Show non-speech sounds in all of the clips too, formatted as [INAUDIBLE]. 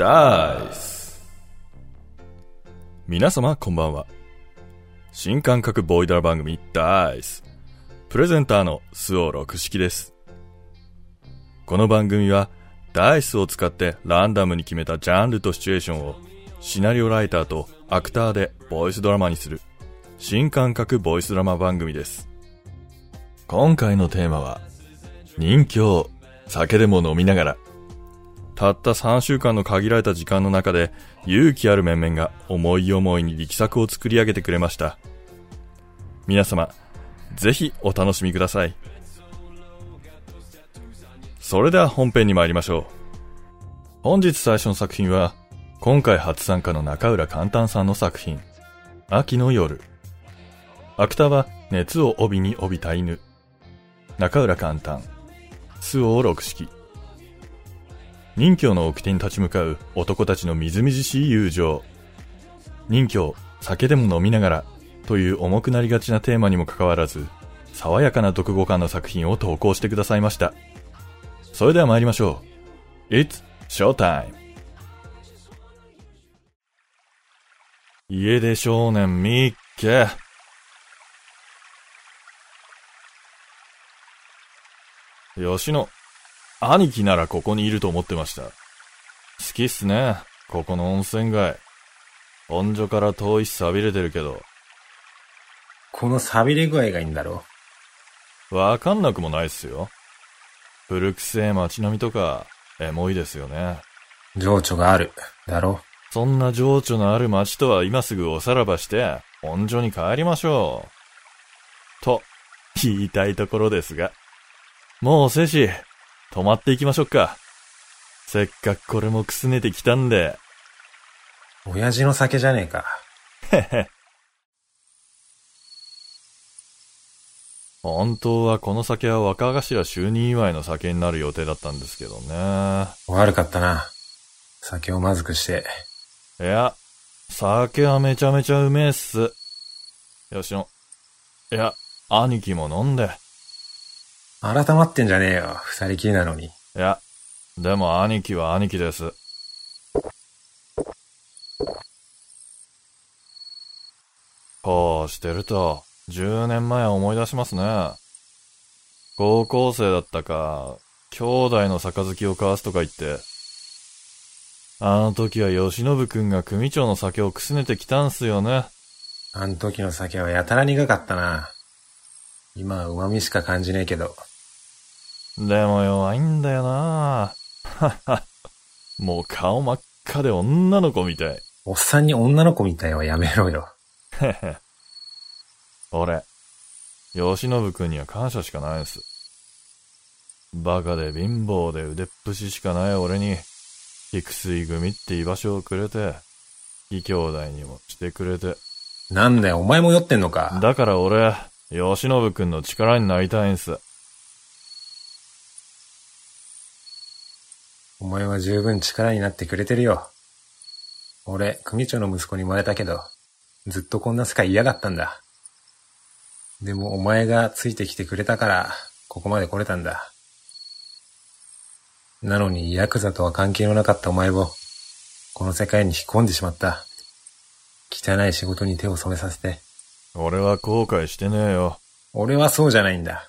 ダイス皆様こんばんは。新感覚ボイダー番組ダイス。プレゼンターのスオ六式です。この番組はダイスを使ってランダムに決めたジャンルとシチュエーションをシナリオライターとアクターでボイスドラマにする新感覚ボイスドラマ番組です。今回のテーマは人形、酒でも飲みながらたった3週間の限られた時間の中で勇気ある面々が思い思いに力作を作り上げてくれました。皆様、ぜひお楽しみください。それでは本編に参りましょう。本日最初の作品は、今回初参加の中浦簡単さんの作品、秋の夜。アクターは熱を帯に帯びた犬。中浦簡単。周防六式。任教の掟に立ち向かう男たちのみずみずしい友情。任教、酒でも飲みながらという重くなりがちなテーマにもかかわらず、爽やかな読後感の作品を投稿してくださいました。それでは参りましょう。It's Showtime! 家出少年ミッケ。吉野、兄貴ならここにいると思ってました。好きっすね、ここの温泉街。温女から遠いし錆びれてるけど、この錆びれ具合がいいんだろわかんなくもないっすよ。古くせえ街並みとか、エモいですよね。情緒がある。だろそんな情緒のある街とは今すぐおさらばして、温女に帰りましょう。と、言いたいところですが。もう、セシ、泊まっていきましょうか。せっかくこれもくすねてきたんで。親父の酒じゃねえか。へへ。本当はこの酒は若頭就任祝いの酒になる予定だったんですけどね。悪かったな。酒をまずくして。いや、酒はめちゃめちゃうめえっす。よしの。いや、兄貴も飲んで。改まってんじゃねえよ。二人きりなのに。いや、でも兄貴は兄貴です。こうしてると、10年前思い出しますね。高校生だったか、兄弟の杯を交わすとか言って、あの時は吉信くんが組長の酒をくすねてきたんすよね。あん時の酒はやたら苦かったな。今は旨味しか感じねえけど。でも弱いんだよなはっは。[LAUGHS] もう顔真っ赤で女の子みたい。おっさんに女の子みたいはやめろよ。へへ。俺、吉信くんには感謝しかないんす。バカで貧乏で腕っぷししかない俺に、菊水組って居場所をくれて、義兄弟にもしてくれて。なんだよ、お前も酔ってんのか。だから俺、吉信くんの力になりたいんす。お前は十分力になってくれてるよ。俺、組長の息子に生まれたけど、ずっとこんな世界嫌だったんだ。でもお前がついてきてくれたから、ここまで来れたんだ。なのに、ヤクザとは関係のなかったお前を、この世界に引き込んでしまった。汚い仕事に手を染めさせて。俺は後悔してねえよ。俺はそうじゃないんだ。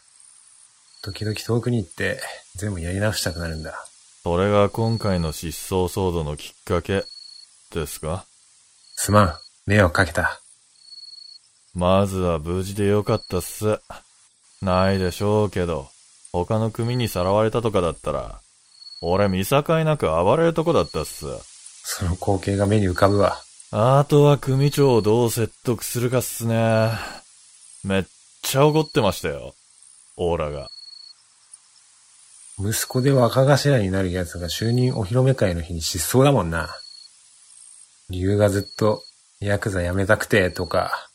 時々遠くに行って、全部やり直したくなるんだ。それが今回の失踪騒動のきっかけ、ですか？すまん、迷惑かけた。まずは無事でよかったっす。ないでしょうけど、他の組にさらわれたとかだったら、俺見境なく暴れるとこだったっす。その光景が目に浮かぶわ。あとは組長をどう説得するかっすね。めっちゃ怒ってましたよ。オーラが。息子で若頭になる奴が就任お披露目会の日に失踪だもんな。理由がずっと、ヤクザ辞めたくて、とか、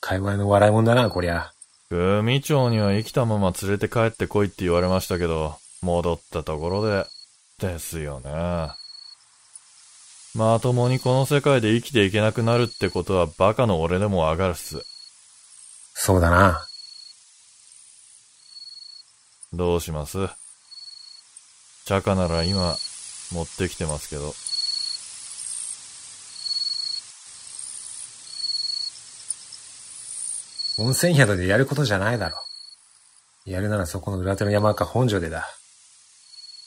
会話の笑いもんだな、こりゃ。組長には生きたまま連れて帰ってこいって言われましたけど、戻ったところで、ですよね。まともにこの世界で生きていけなくなるってことはバカの俺でもわかるっす。そうだな。どうします？チャカなら今、持ってきてますけど。温泉宿でやることじゃないだろ。やるならそこの裏手の山か本庄でだ。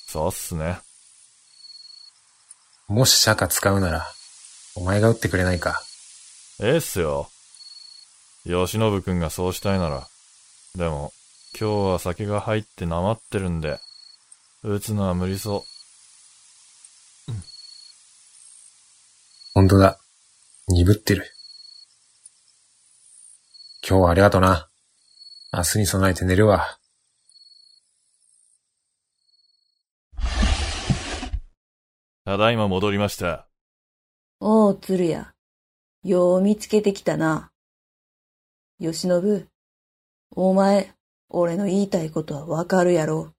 そうっすね。もし釈迦使うなら、お前が打ってくれないか。ええっすよ。吉信くんがそうしたいなら。でも、今日は酒が入ってなまってるんで。撃つのは無理そほんとだ。鈍ってる。今日はありがとな。明日に備えて寝るわ。う。ただいま戻りました。おう、鶴屋。よう見つけてきたな。吉信、お前、俺の言いたいことはわかるやろ。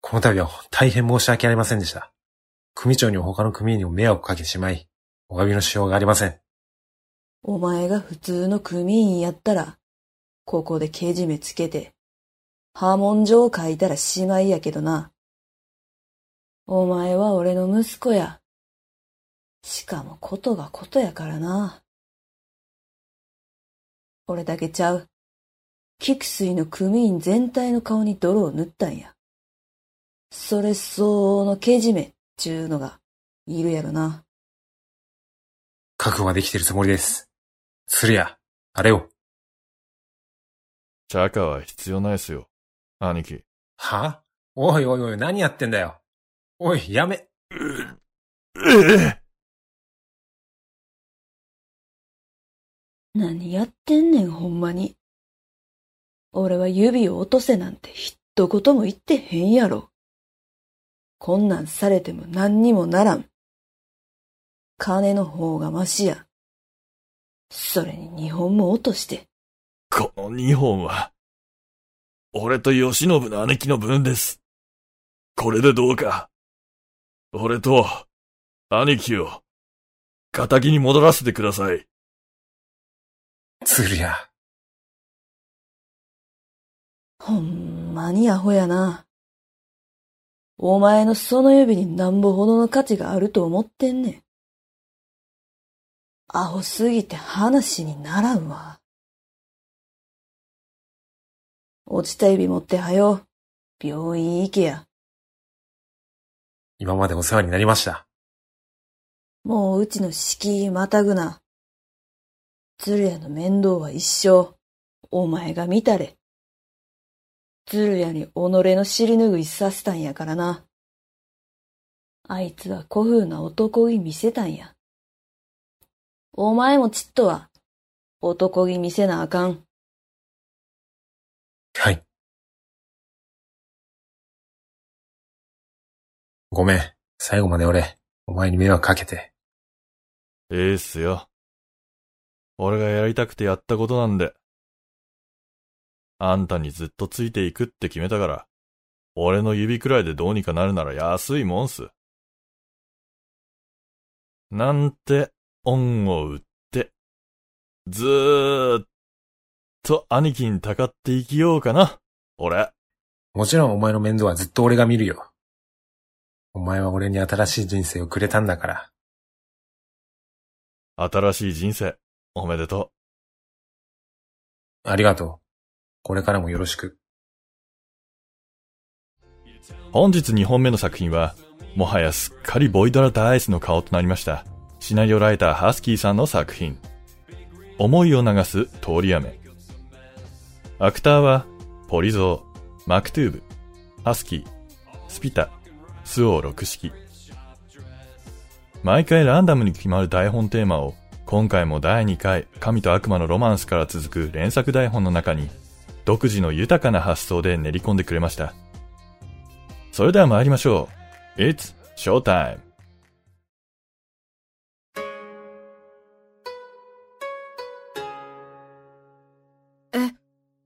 この度は大変申し訳ありませんでした。組長にも他の組員にも迷惑をかけてしまい、お詫びのしようがありません。お前が普通の組員やったら、ここでけじめつけて、波紋状を書いたらしまいやけどな。お前は俺の息子や。しかもことがことやからな。俺だけちゃう。菊水の組員全体の顔に泥を塗ったんや。それ相応のけじめっちゅうのがいるやろな。覚悟はできてるつもりです。鶴屋、あれを。チャカは必要ないっすよ。兄貴。は？おいおいおい、何やってんだよ。おい、やめ。ええ何やってんねん、ほんまに。俺は指を落とせなんて一言も言ってへんやろ。こんなんされても何にもならん。金の方がマシや。それに二本も落として。この二本は、俺と吉信の姉貴の分です。これでどうか、俺と、兄貴を、仇に戻らせてください。鶴屋。ほんまにアホやな。お前のその指になんぼほどの価値があると思ってんねん。アホすぎて話にならんわ。落ちた指持ってはよ。病院行けや。今までお世話になりました。もううちの敷居またぐな。鶴屋の面倒は一生、お前が見たれ。鶴屋に己の尻拭いさせたんやからな。あいつは古風な男気見せたんや。お前もちっとは、男気見せなあかん。はい。ごめん。最後まで俺、お前に迷惑かけて。ええっすよ。俺がやりたくてやったことなんで。あんたにずっとついていくって決めたから、俺の指くらいでどうにかなるなら安いもんす。なんて恩を売って、ずーっと兄貴にたかって生きようかな、俺。もちろんお前の面倒はずっと俺が見るよ。お前は俺に新しい人生をくれたんだから。新しい人生、おめでとありがとう。これからもよろしく。本日2本目の作品は、もはやすっかりボイドラ・ダイスの顔となりました。シナリオライターハスキーさんの作品。思いを流す通り雨。アクターは、ポリゾー、マクトゥーブ、ハスキー、スピタ、スオー六式。毎回ランダムに決まる台本テーマを、今回も第2回、神と悪魔のロマンスから続く連作台本の中に、独自の豊かな発想で練り込んでくれました。それでは参りましょう。It's Showtime!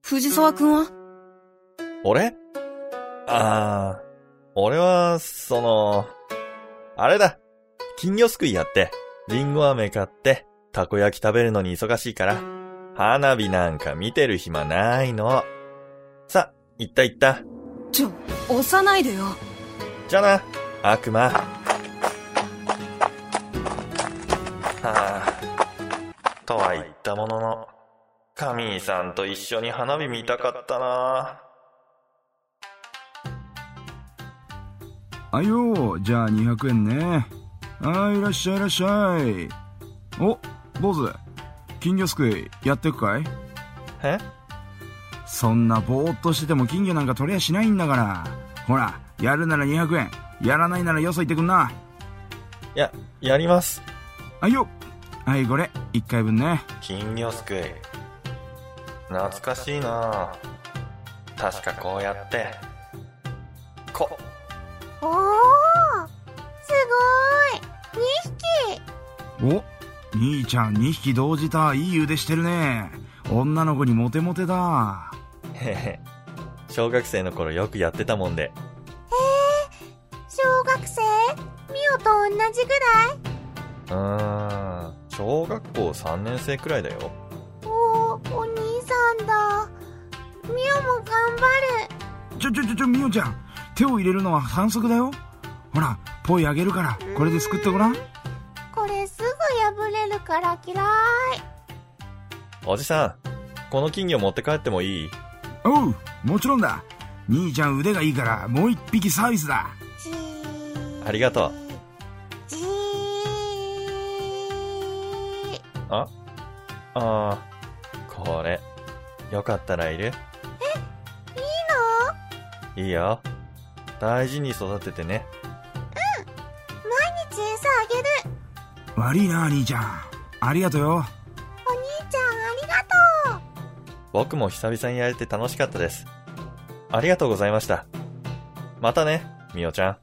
藤沢くんは？俺？あー、俺は、その、あれだ。金魚すくいやって、リンゴ飴買って、たこ焼き食べるのに忙しいから、花火なんか見てる暇ないの。さ、行った行った。ちょ、押さないでよ。じゃあな、悪魔。はあ、とは言ったものの、カミーさんと一緒に花火見たかったなあよじゃあ200円ねはいいらっしゃいいらっしゃいお坊主金魚すくいやってくかい？え？そんなぼーっとしてても金魚なんか取れやしないんだから。ほらやるなら200円やらないならよそ行ってくんな。や、やります。あよはいこれ。1回分ね。金魚すくい。懐かしいな。確かこうやって。こ、おーすごい !2 匹。お？兄ちゃん2匹同時たいい腕してるね女の子にモテモテだへへ。小学生の頃よくやってたもんで。小学生？ミオと同じぐらい？うーん。小学校3年生くらいだよ。おー、お兄さんだ。ミオも頑張る。ちょちょちょちょみおちゃん手を入れるのは反則だよほらポイあげるからこれですくってごらんから嫌い。おじさん、この金魚持って帰ってもいい？おうもちろんだ兄ちゃん腕がいいからもう一匹サービスだありがとう。じーああー、これ、よかったらいるいいの？いいよ。大事に育ててね。毎日餌あげる。悪いな兄ちゃんありがとよお兄ちゃんありがとう。僕も久々にやれて楽しかったです。ありがとうございました。またね、みおちゃん。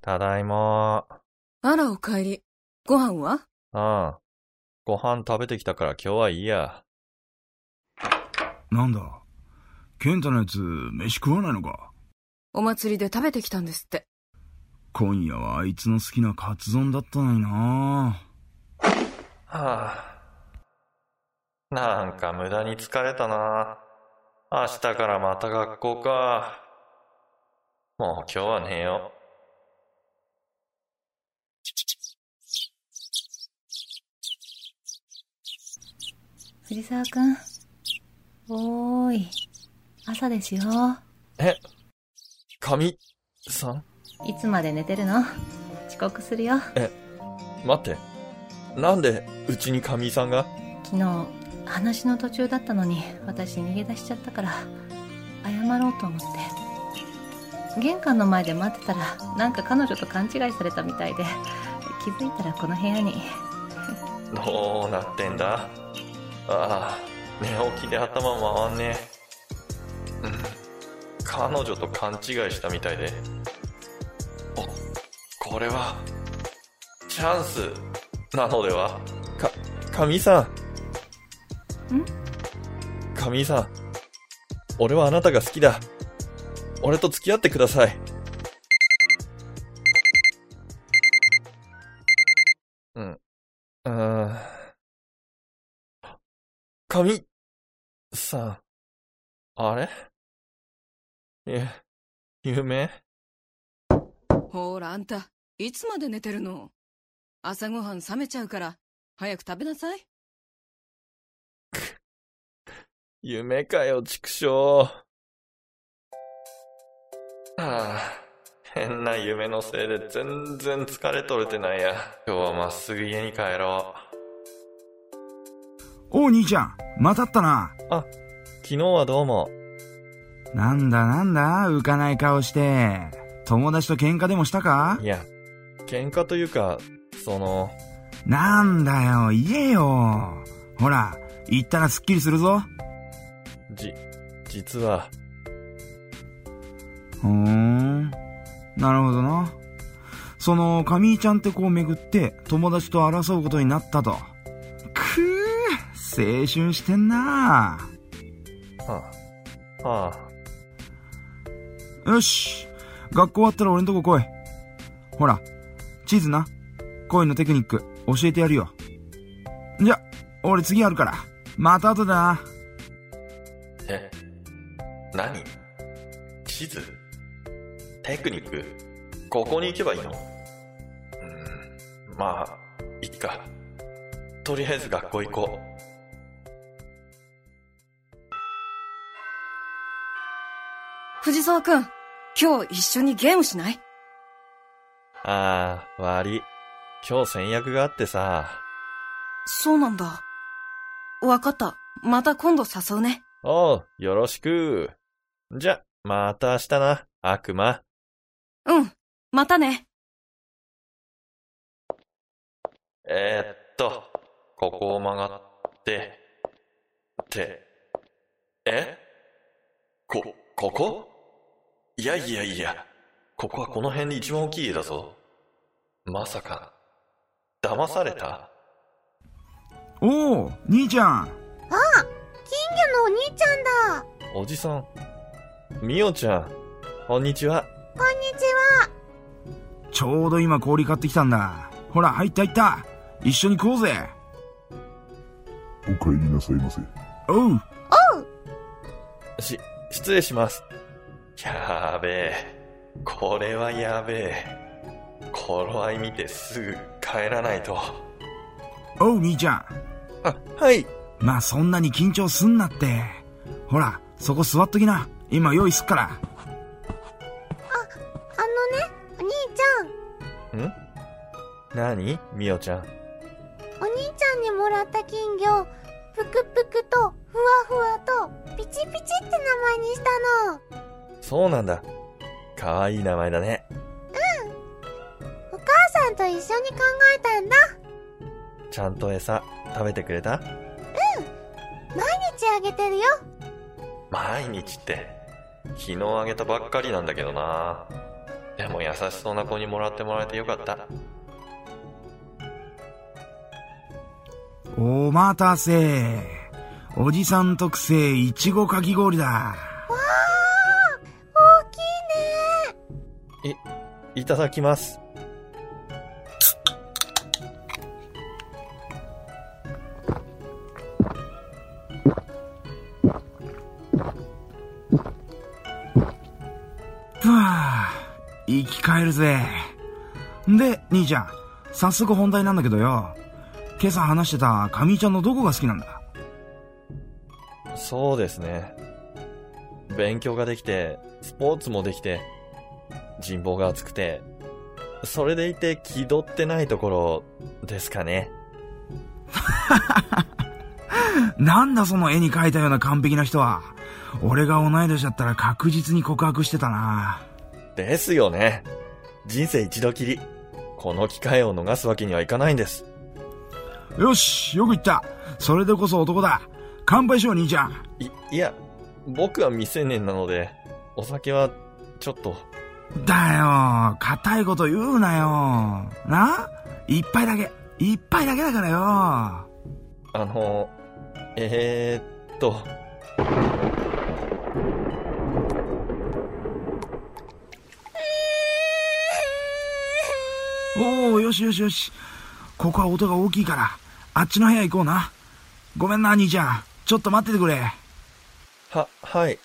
ただいまあら、お帰り。ご飯は？ああ。ご飯食べてきたから今日はいいや。なんだ？健太のやつ飯食わないのか？お祭りで食べてきたんですって。今夜はあいつの好きなカツ丼だったのになはあ。なんか無駄に疲れたな。明日からまた学校か。もう今日は寝よ藤沢くん。おーい。朝ですよ。う。え、神さん？いつまで寝てるの？遅刻するよ。待って。なんでうちに神さんが？昨日、話の途中だったのに、私逃げ出しちゃったから、謝ろうと思って。玄関の前で待ってたら、なんか彼女と勘違いされたみたいで、気づいたらこの部屋に。どうなってんだ？ああ、寝起きで頭回んねえ。うん。彼女と勘違いしたみたいで。お、これは、チャンス、なのでは？か、神さん。ん？神さん。俺はあなたが好きだ。俺と付き合ってください。うん。うーん。神さん。あれ？え、夢？ほーら、あんた、いつまで寝てるの？朝ごはん冷めちゃうから、早く食べなさい。[LAUGHS] 夢かよ、畜生。はあ、変な夢のせいで全然疲れ取れてないや。今日はまっすぐ家に帰ろおう兄ちゃんまたったなう。昨日はどうも。なんだなんだ浮かない顔して友達と喧嘩でもしたか？いや、喧嘩というか、その、なんだよ言えよほら言ったらすっきりするぞじ、実は、ふーん。なるほどな。その、神井ちゃんって子をめぐって、友達と争うことになったと。くー、青春してんなはあ、はあ、よし。学校終わったら俺んとこ来い。ほら、地図な。恋のテクニック、教えてやるよ。じゃ、俺次あるから。また後だな。え、何？地図テクニック？ここに行けばいいの？うーん、まあ、いっか。とりあえず学校行こう。藤沢くん、今日一緒にゲームしない？あー、悪い。今日戦略があってさ。そうなんだ。わかった。また今度誘うね。おう、よろしく。じゃ、また明日な、悪魔。うん。またね。えー、っと、ここを曲がって、って、え？こ、ここ？いやいやいや、ここはこの辺で一番大きい家だぞ。まさか、騙された？おお、兄ちゃん。あ金魚のお兄ちゃんだおじさん。みおちゃん、こんにちは。こんにちはちょうど今氷買ってきたんだ。ほら、入った入った。一緒に食おうぜ。お帰りなさいませ。おう。し、失礼します。やーべえ。これはやべえ。頃合い見てすぐ帰らないと。おう、兄ちゃん。あ、はい。まあ、そんなに緊張すんなって。ほら、そこ座っときな。今用意すっから。あのねお兄ちん何？みおちゃん。ゃんお兄ちゃんにもらった金魚ぷくぷくとふわふわとピチピチって名前にしたのそうなんだ。かわいい名前だね。お母さんと一緒に考えたんだちゃんと餌食べてくれた？毎日あげてるよ毎日って、昨日あげたばっかりなんだけどな。でも優しそうな子にもらってもらえてよかった。お待たせ。おじさん特製いちごかき氷だ。い、いただきます。ふわ生き返るぜ。で、兄ちゃん、早速本題なんだけどよ。今朝話してた神井ちゃんのどこが好きなんだ？そうですね。勉強ができて、スポーツもできて、人望が厚くて、それでいて気取ってないところですかね。[LAUGHS] なんだその絵に描いたような完璧な人は。俺が同い年だったら確実に告白してたな。ですよね。人生一度きり。この機会を逃すわけにはいかないんです。よし、よく言った。それでこそ男だ。乾杯しよう、兄ちゃん。い、いや、僕は未成年なので、お酒は、ちょっと。だよ、硬いこと言うなよ。な？一杯だけ、一杯だけだからよ。あの、えー、っと、おおよしよしよし。ここは音が大きいから、あっちの部屋行こうな。ごめんな、兄ちゃん。ちょっと待っててくれ。は、はい。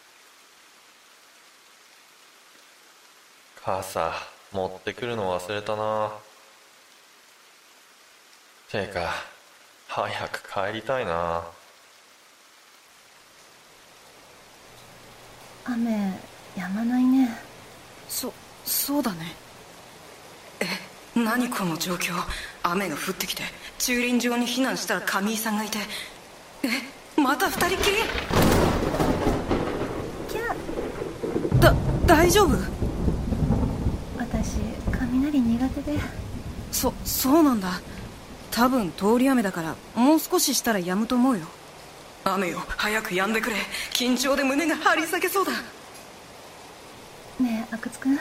傘、持ってくるの忘れたな。てか、早く帰りたいな。雨止まないね。そそうだね。え何この状況？雨が降ってきて駐輪場に避難したら上井さんがいて。えまた二人きり？キャだ大丈夫？私雷苦手で。そそうなんだ。多分通り雨だからもう少ししたら止むと思うよ。雨よ。早く止んでくれ。緊張で胸が張り裂けそうだ。ねえ阿久津くん。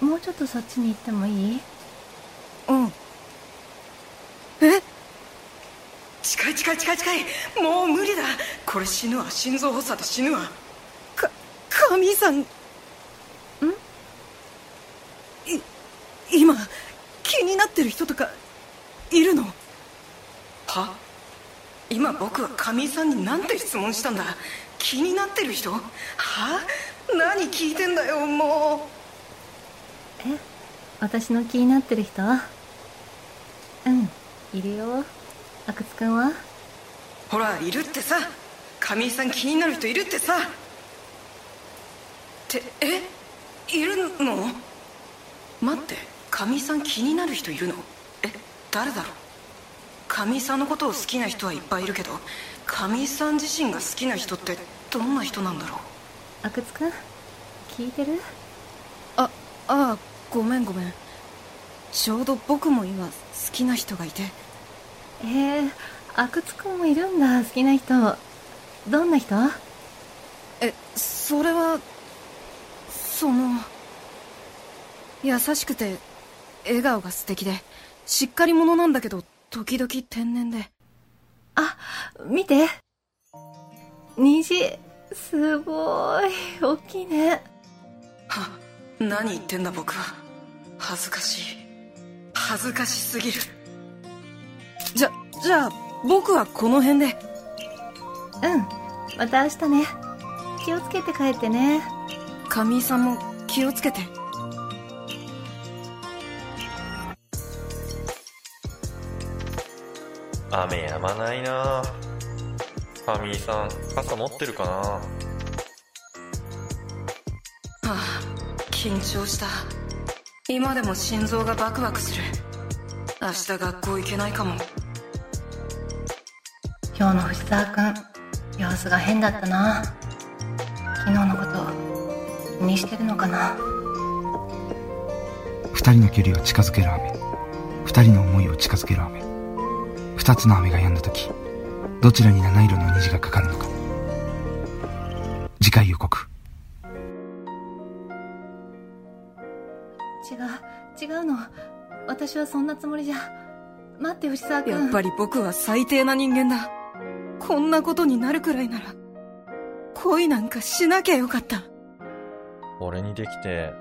もうちょっとそっちに行ってもいい？うん。え？近い近い近い近い。もう無理だ。これ死ぬわ。心臓発作で死ぬわ。か神井さんんい今気になってる人とかいるの？は？今僕は神井さんに何て質問したんだ？気になってる人？は？何聞いてんだよもえ？私の気になってる人？うんいるよ。阿久津くんは？ほらいるってさ。神井さん気になる人いるってさ。ってえ？いるの？待って神井さん気になる人いるの？え誰だろう？神井さんのことを好きな人はいっぱいいるけど神井さん自身が好きな人ってどんな人なんだろう？阿久津くん？聞いてる？あああごめんごめん。ちょうど僕も今好きな人がいて。えー、阿久津くんもいるんだ好きな人。どんな人？えそれはその優しくて笑顔が素敵でしっかり者なんだけど時々天然で。あ見て。虹すごい。大きいね。は何言ってんだ僕は。恥ずかしい。恥ずかしすぎる。じゃじゃあ僕はこの辺で。うん。また明日ね。気をつけて帰ってね。神井さんも気をつけて雨止まないなファミリーさん、傘持ってるかなはあ緊張した。今でも心臓がバクバクする。明日学校行けないかも。今日の藤沢くん様子が変だったな。昨日のこと気にしてるのかな。二人の距離を近づける雨。二人の思いを近づける雨二つの雨が止んだ時どちらに七色の虹がかかるのか。次回予告。違う違うの。私はそんなつもりじゃ。待って藤沢君。やっぱり僕は最低な人間だ。こんなことになるくらいなら恋なんかしなきゃよかった。俺にできて、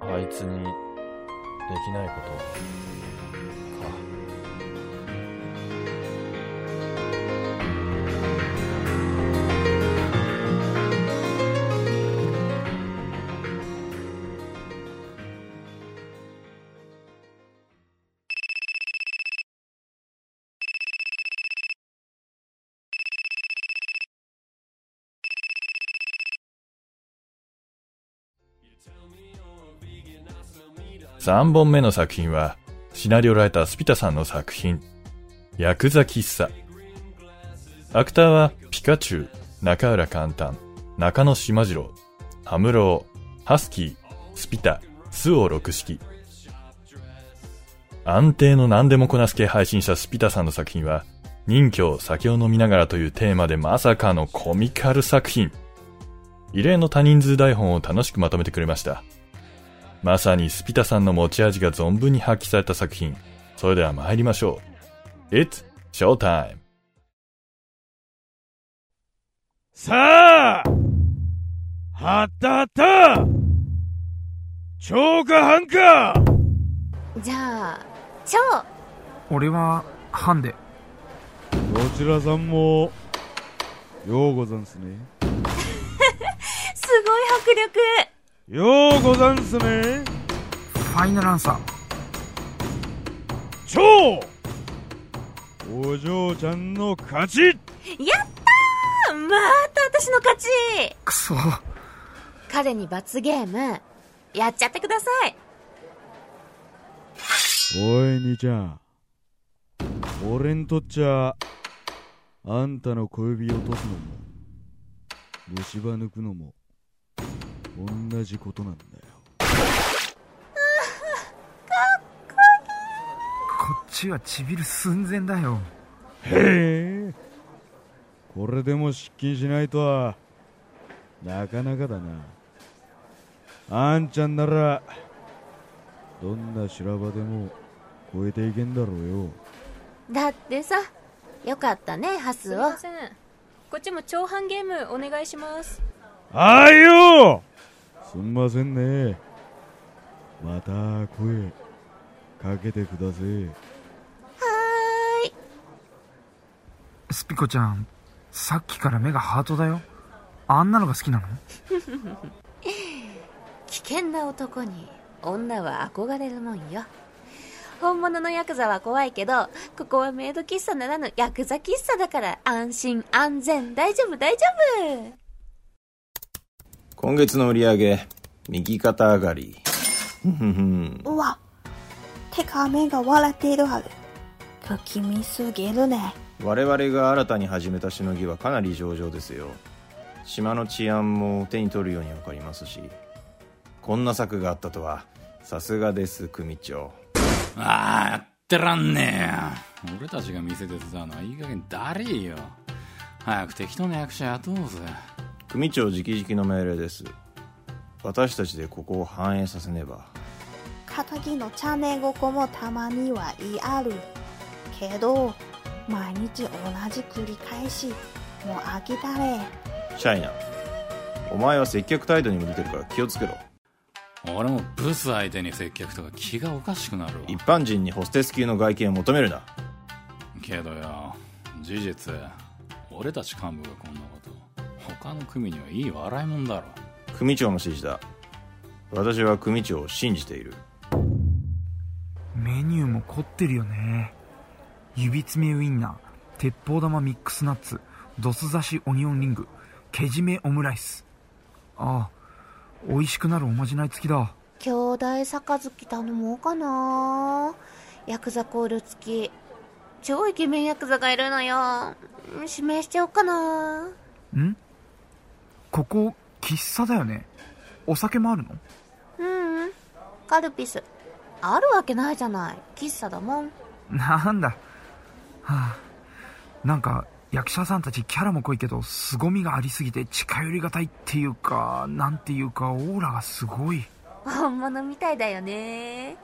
あいつにできないこと3本目の作品は、シナリオライタースピタさんの作品、ヤクザ喫茶。アクターは、ピカチュウ、中浦簡単、中野島次郎、ハムロー、ハスキー、スピタ、スオ六式。安定の何でもこなす系配信者スピタさんの作品は、任侠酒を飲みながらというテーマでまさかのコミカル作品。異例の多人数台本を楽しくまとめてくれました。まさにスピタさんの持ち味が存分に発揮された作品。それでは参りましょう。It's Showtime! さあはったはった超か半かじゃあ超俺はハンデどちらさんもようござんすね [LAUGHS] すごい迫力ようござんすね。ファイナルアンサー。超!お嬢ちゃんの勝ち!やったー!また私の勝ち!くそ。彼に罰ゲームやっちゃってください。おい兄ちゃん。俺んとっちゃあんたの小指落とすのも虫歯抜くのも同じことなんだよ。こっちはちびる寸前だよ。へえ。これでも失禁しないとは。なかなかだな。あんちゃんならどんな修羅場でも超えていけんだろうよ。だってさよかったねハスを。すいません。こっちも長半ゲームお願いします。あいよすんませんね。また声かけてくださいはーい。スピコちゃんさっきから目がハートだよ。あんなのが好きなの？[LAUGHS] 危険な男に女は憧れるもんよ。本物のヤクザは怖いけど、ここはメイド喫茶ならぬヤクザ喫茶だから安心安全大丈夫大丈夫今月の売り上げ、右肩上がり。うわ、てか目が笑っているはず。不気味すぎるね。我々が新たに始めたしのぎはかなり上々ですよ。島の治安も手に取るようにわかりますし。こんな策があったとは、さすがです、組長。ああ、やってらんねえよ。俺たちが店手伝うのはいい加減だりーよ。早く適当な役者雇おうぜ。組長直々の命令です。私たちでここを反映させねば。仇のチャネごこもたまには言いある。けど、毎日同じ繰り返し、もう飽きたれ。シャイナ。お前は接客態度にも出てるから気をつけろ。俺もブス相手に接客とか気がおかしくなるわ。一般人にホステス級の外見を求めるな。けどよ、事実、俺たち幹部がこんなこと、他の組にはいい笑いもんだろ。組長の指示だ。私は組長を信じている。メニューも凝ってるよね指詰めウインナー鉄砲玉ミックスナッツドス刺しオニオンリングけじめオムライスああ美味しくなるおまじない付きだ兄弟杯頼もうかなヤクザコール付き。超イケメンヤクザがいるのよ。指名しちゃおうかな。ん？ここ喫茶だよねお酒もあるの？うんうん。カルピス。あるわけないじゃない。喫茶だもん。なんだはあなんか役者さんたちキャラも濃いけど凄みがありすぎて近寄りがたいっていうかなんていうかオーラがすごい本物みたいだよね。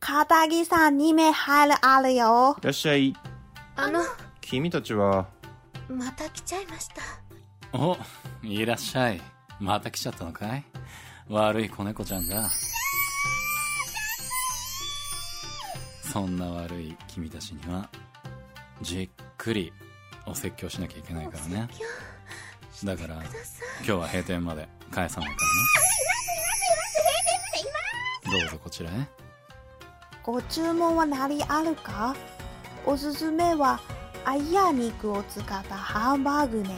片木さん2名入るあるよ。いらっしゃい。あの、君たちは、また来ちゃいました。お、いらっしゃい。また来ちゃったのかい？悪い子猫ちゃんだ。そんな悪い君たちには、じっくりお説教しなきゃいけないからね。だから、今日は閉店まで返さないからね。どうぞこちらへ。ご注文は何あるか？おすすめは、アイヤ肉を使ったハンバーグね。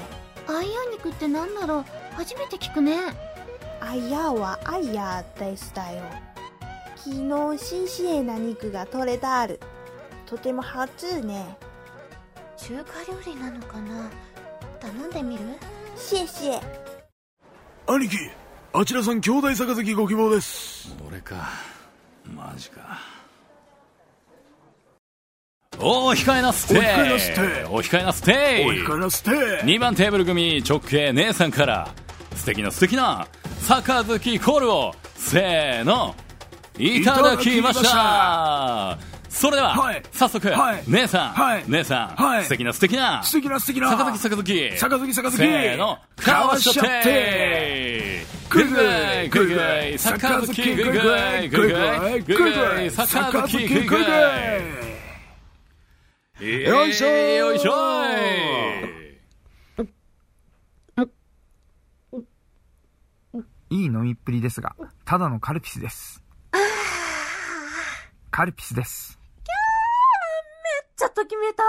アイヤ肉って何だろう？初めて聞くね。アイヤはアイヤでしたよ。昨日新鮮な肉が取れたある。とても初ね。中華料理なのかな？頼んでみる？シェシェ。兄貴、あちらさん兄弟杯ご希望です。俺か。マジか。お控えなすイお控えなすイお控えなすイ2番テーブル組直系姉さんから素敵な素敵な杯コールをせーのいただきました。それでは、はい、早速、はい、姉さん、はい、姉さん、はい、素敵な素敵な素敵な素敵な。坂崎坂崎せーのかわしちゃってグイグイグイグイ坂崎グイグイグイグイグイ坂崎グイグイよいしょーよいしょいい飲みっぷりですがただのカルピスですカルピスですちょっと決めた。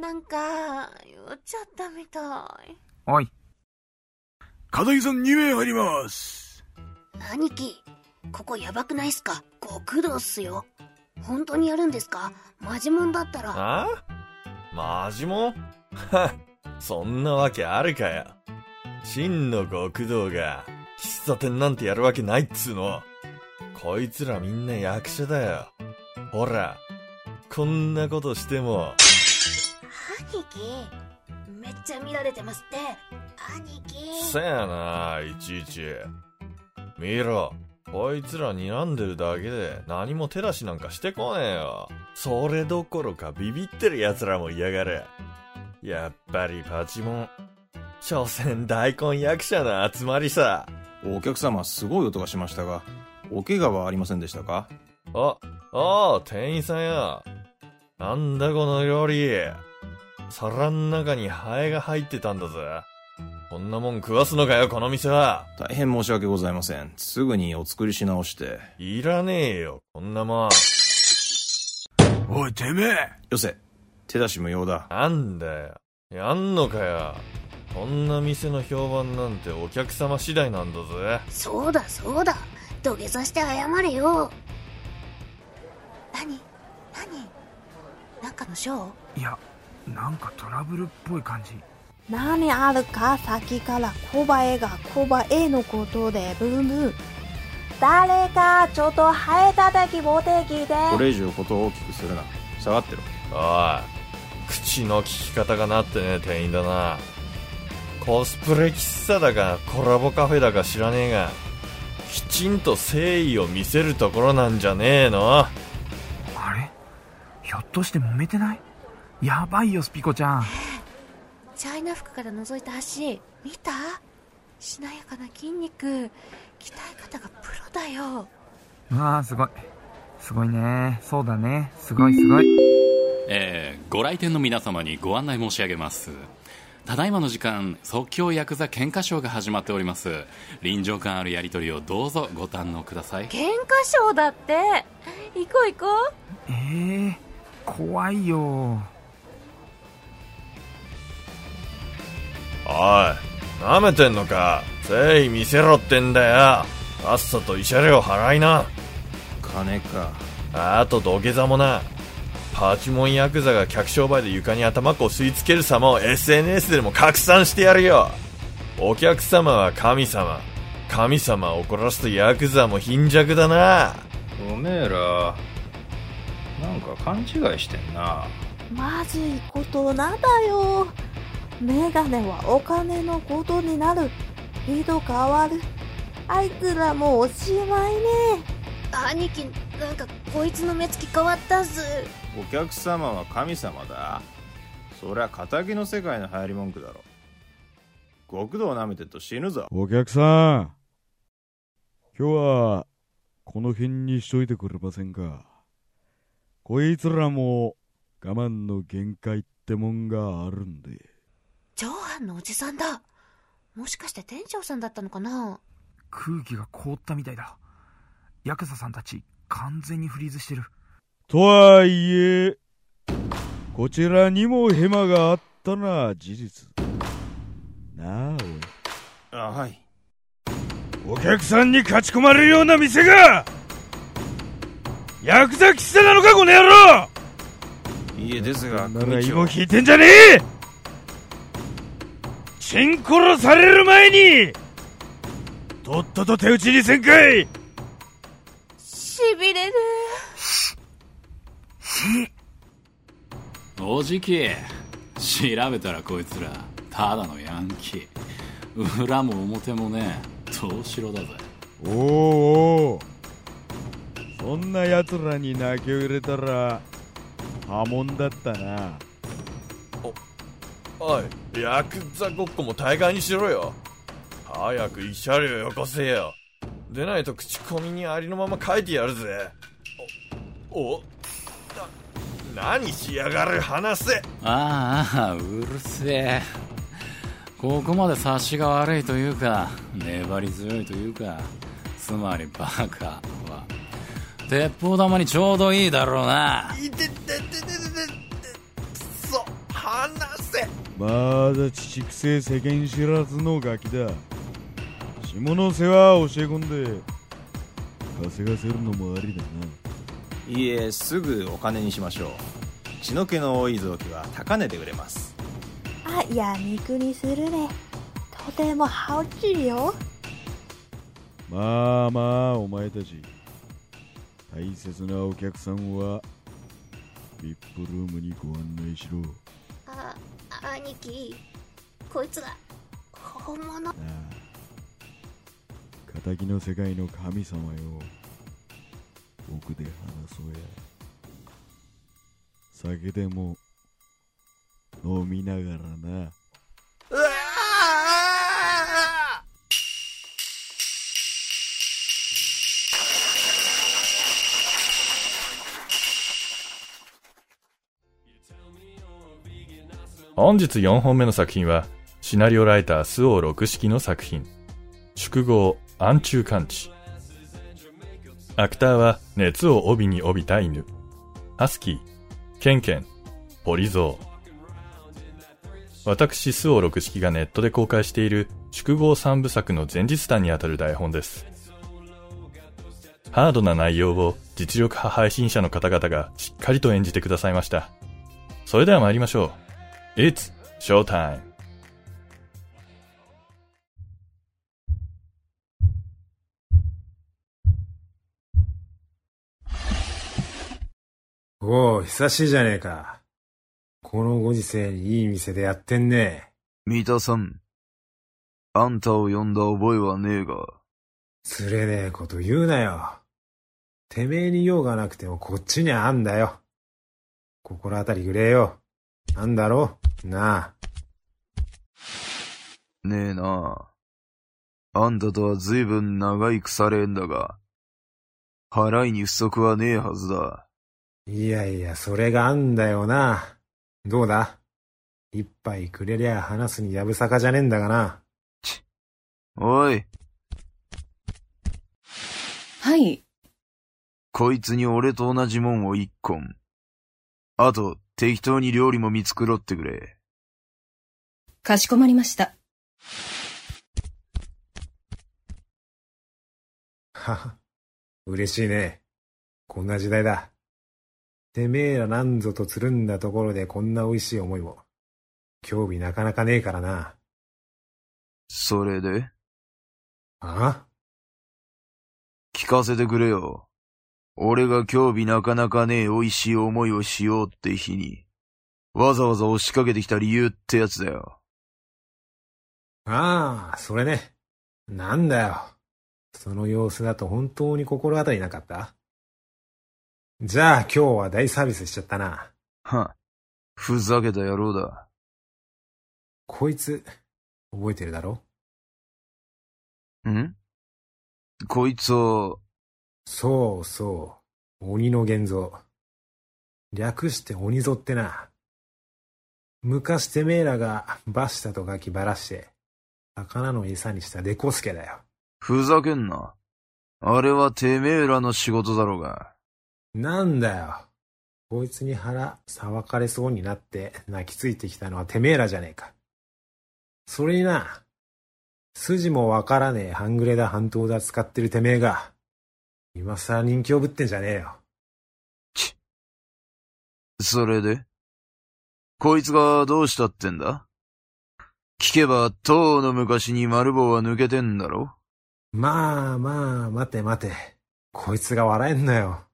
なんか、酔っちゃったみたい。おい片木さん2名入ります。兄貴、ここやばくないっすか？極道っすよ。本当にやるんですか？マジモンだったら。あ？マジもんはそんなわけあるかよ。真の極道が、喫茶店なんてやるわけないっつうの。こいつらみんな役者だよ。ほら、こんなことしても、兄貴、めっちゃ見られてますって。兄貴。せやな、いちいち。見ろ、こいつら睨んでるだけで何も手出しなんかしてこねえよ。それどころかビビってる奴らも嫌がる。やっぱりパチモン。所詮大根役者の集まりさ。お客様すごい音がしましたが、お怪我はありませんでしたか？あ、ああ、店員さんや。なんだこの料理。皿ん中にハエが入ってたんだぜ。こんなもん食わすのかよ、この店は。大変申し訳ございません。すぐにお作りし直して。いらねえよ、こんなもん。おい、てめえよせ。手出し無用だ。なんだよ。やんのかよ。こんな店の評判なんてお客様次第なんだぜ。そうだそうだ土下座して謝れよ何何？なんかのショー？いやなんかトラブルっぽい感じ何あるか先からコバエがコバエのことでブンブン。誰かちょっとハエたたき持ってきて。これ以上ことを大きくするな。下がってろ。おい、口の聞き方がなってねえ店員だな。コスプレ喫茶だかコラボカフェだか知らねえが、きちんと誠意を見せるところなんじゃねえのあれ？ひょっとして揉めてない？やばいよスピコちゃんチャイナ服から覗いた足見た？しなやかな筋肉。鍛え方がプロだよ。うわあすごい。すごいね。そうだね。すごいすごい。えー、ご来店の皆様にご案内申し上げます。ただいまの時間即興ヤクザ喧嘩ショーが始まっております。臨場感あるやり取りをどうぞご堪能ください。喧嘩ショーだって？行こう行こう。えー、怖いよおい、舐めてんのか誠意見せろってんだよ。さっさと慰謝料払いな。金か。あと土下座もな。パチモンヤクザが客商売で床に頭こすりつける様を SNS でも拡散してやるよ。お客様は神様。神様を怒らすとヤクザも貧弱だな。おめえら、なんか勘違いしてんな。まずいことなんだよ。メガネはお金のことになる。人変わる。あいつらもうおしまいね。兄貴なんかこいつの目つき変わったずお客様は神様だ。そりゃ仇の世界の流行り文句だろ。極道舐めてると死ぬぞ。お客さん、今日はこの辺にしといてくれませんか。こいつらも我慢の限界ってもんがあるんで。上半のおじさんだ。もしかして店長さんだったのかな？空気が凍ったみたいだ。ヤクザさんたち完全にフリーズしてる。とはいえ、こちらにもヘマがあったな事実。なあ、おい。あ、はい。お客さんに勝ち込まれるような店がヤクザ喫茶なのかこの野郎。いえ、ですが、なら組長。芋引いてんじゃねえチン殺される前にとっとと手打ちにせんかいしびれる。おじき調べたらこいつらただのヤンキー。裏も表もね投資ろだぜ。おおそんな奴らに泣きを入れたら波紋だったなおい、ヤクザごっこも大概にしろよ。早く慰謝料よこせよ。でないと口コミにありのまま書いてやるぜ。お、お、な、何しやがる話せ。ああうるせえここまで察しが悪いというか粘り強いというかつまりバカは鉄砲玉にちょうどいいだろうないてててててて話せ。まだ父くせえ世間知らずのガキだ下の世話を教え込んで稼がせるのもありだないいえ、すぐお金にしましょう。血の気の多い臓器は高値で売れます。あ、いや、肉にするね。とてもハウチるよ。まあまあお前たち大切なお客さんは VIP ルームにご案内しろ兄貴こいつら本物。なあ。敵の世界の神様よ。奥で話そうや。酒でも飲みながらな。本日4本目の作品は、シナリオライタースオ六式の作品、宿号暗中感知。アクターは熱を帯に帯びた犬、ハスキー、ケンケン、ポリゾー。私、スオ六式がネットで公開している宿号三部作の前日談にあたる台本です。ハードな内容を実力派配信者の方々がしっかりと演じてくださいました。それでは参りましょう。It's Showtime! おお、久しいじゃねえか。このご時世にいい店でやってんね。三田さん。あんたを呼んだ覚えはねえが。つれねえこと言うなよ。てめえに用がなくてもこっちにあんだよ。心当たりくれよ。あんだろなあ。ねえなあ。あんたとは随分長い腐れんだが、払いに不足はねえはずだ。いやいや、それがあんだよな。どうだ？一杯くれりゃ話すにやぶさかじゃねえんだがな。ち、おい。はい。こいつに俺と同じもんを一本。あと、適当に料理も見繕ってくれ。かしこまりました。はは、嬉しいね。こんな時代だ。てめえらなんぞとつるんだところでこんな美味しい思いも、興味なかなかねえからな。それで？あ？聞かせてくれよ。俺が興味なかなかねえ美味しい思いをしようって日に、わざわざ押しかけてきた理由ってやつだよ。ああ、それね。なんだよ。その様子だと本当に心当たりなかった？じゃあ今日は大サービスしちゃったな。は、ふざけた野郎だ。こいつ、覚えてるだろ？ん？こいつを、そうそう、鬼の現像。略して鬼ぞってな。昔てめえらがバシタとガキばらして、魚の餌にしたデコスケだよ。ふざけんな。あれはてめえらの仕事だろうが。なんだよ。こいつに腹騒かれそうになって泣きついてきたのはてめえらじゃねえか。それにな、筋もわからねえ半グレだ半島だ使ってるてめえが、今更人気をぶってんじゃねえよ。ち。それで？こいつがどうしたってんだ？聞けば、とうの昔に丸棒は抜けてんだろ？まあまあ、待て待て。こいつが笑えんなよ。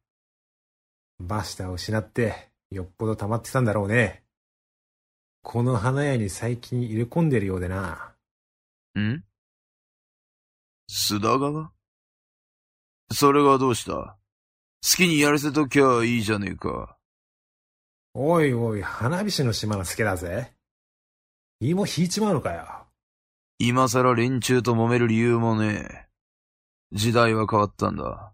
バシタを失って、よっぽど溜まってたんだろうね。この花屋に最近入れ込んでるようでな。ん？須田川それがどうした？好きにやらせときゃいいじゃねえか。おいおい、花火師の島の助だぜ。芋引いちまうのかよ。今更連中と揉める理由もねえ。時代は変わったんだ。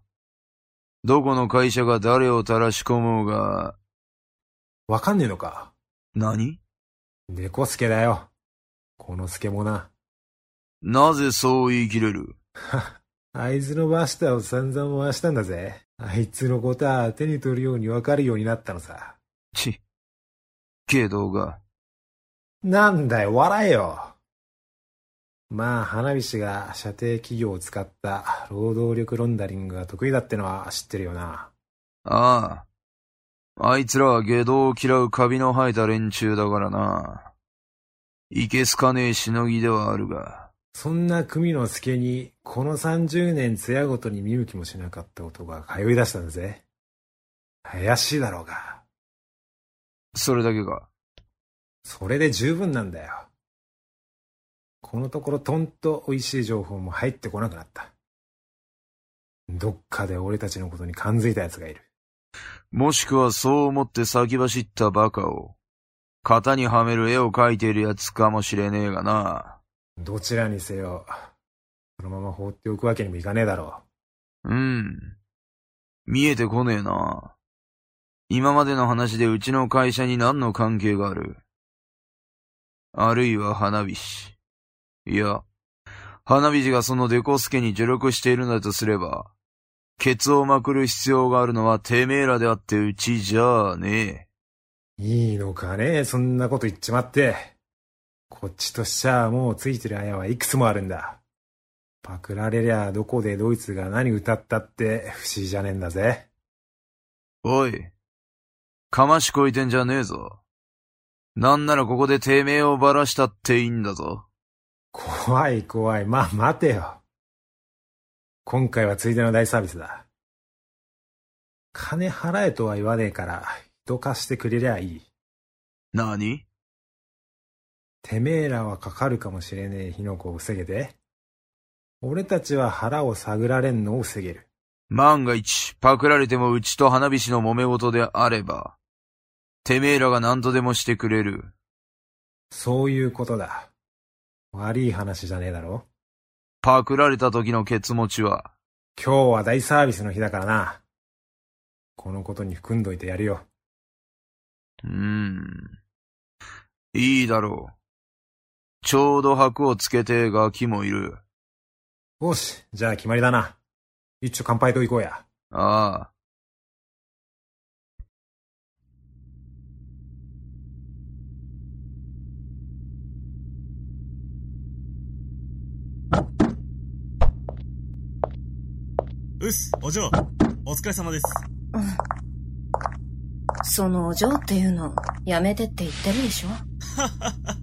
どこの会社が誰を垂らし込もうが。わかんねえのか何？猫助だよ。この助もな。なぜそう言い切れる？[LAUGHS] あいつのバスターを散々回したんだぜ。あいつのことは手に取るようにわかるようになったのさ。ち、けどが。なんだよ、笑えよ。まあ、花火師が射程企業を使った労働力ロンダリングが得意だってのは知ってるよな。ああ。あいつらは下道を嫌うカビの生えた連中だからな。いけすかねえしのぎではあるが。そんな組の助に、この30年艶ごとに見向きもしなかった男が通い出したんだぜ。怪しいだろうが。それだけか。それで十分なんだよ。このところとんと美味しい情報も入ってこなくなった。どっかで俺たちのことに感づいた奴がいる。もしくはそう思って先走ったバカを、型にはめる絵を描いている奴かもしれねえがな。どちらにせよ、このまま放っておくわけにもいかねえだろう。うん。見えてこねえな。今までの話でうちの会社に何の関係がある？あるいは花火師。いや、花火師がそのデコ助に助力しているのだとすれば、ケツをまくる必要があるのはてめえらであってうちじゃあねえ。いいのかねそんなこと言っちまって。こっちとしちゃもうついてる綾はいくつもあるんだ。パクられりゃどこでドイツが何歌ったって不思議じゃねえんだぜ。おい、かましこいてんじゃねえぞ。なんならここでてめえをばらしたっていいんだぞ。怖い怖い。まあ待てよ。今回はついでの大サービスだ。金払えとは言わねえから、人貸してくれりゃいい。何？てめえらはかかるかもしれねえ火の粉を防げて、俺たちは腹を探られんのを防げる。万が一、パクられてもうちと花火師の揉め事であれば、てめえらが何とでもしてくれる。そういうことだ。悪い話じゃねえだろパクられた時のケツ持ちは。今日は大サービスの日だからな。このことに含んどいてやるよ。うーん。いいだろう。ちょうど箔をつけてガキもいる。よし、じゃあ決まりだな。一丁乾杯と行こうや。ああ。うっす、お嬢。お疲れ様です。うん。そのお嬢っていうの、やめてって言ってるでしょ？[LAUGHS]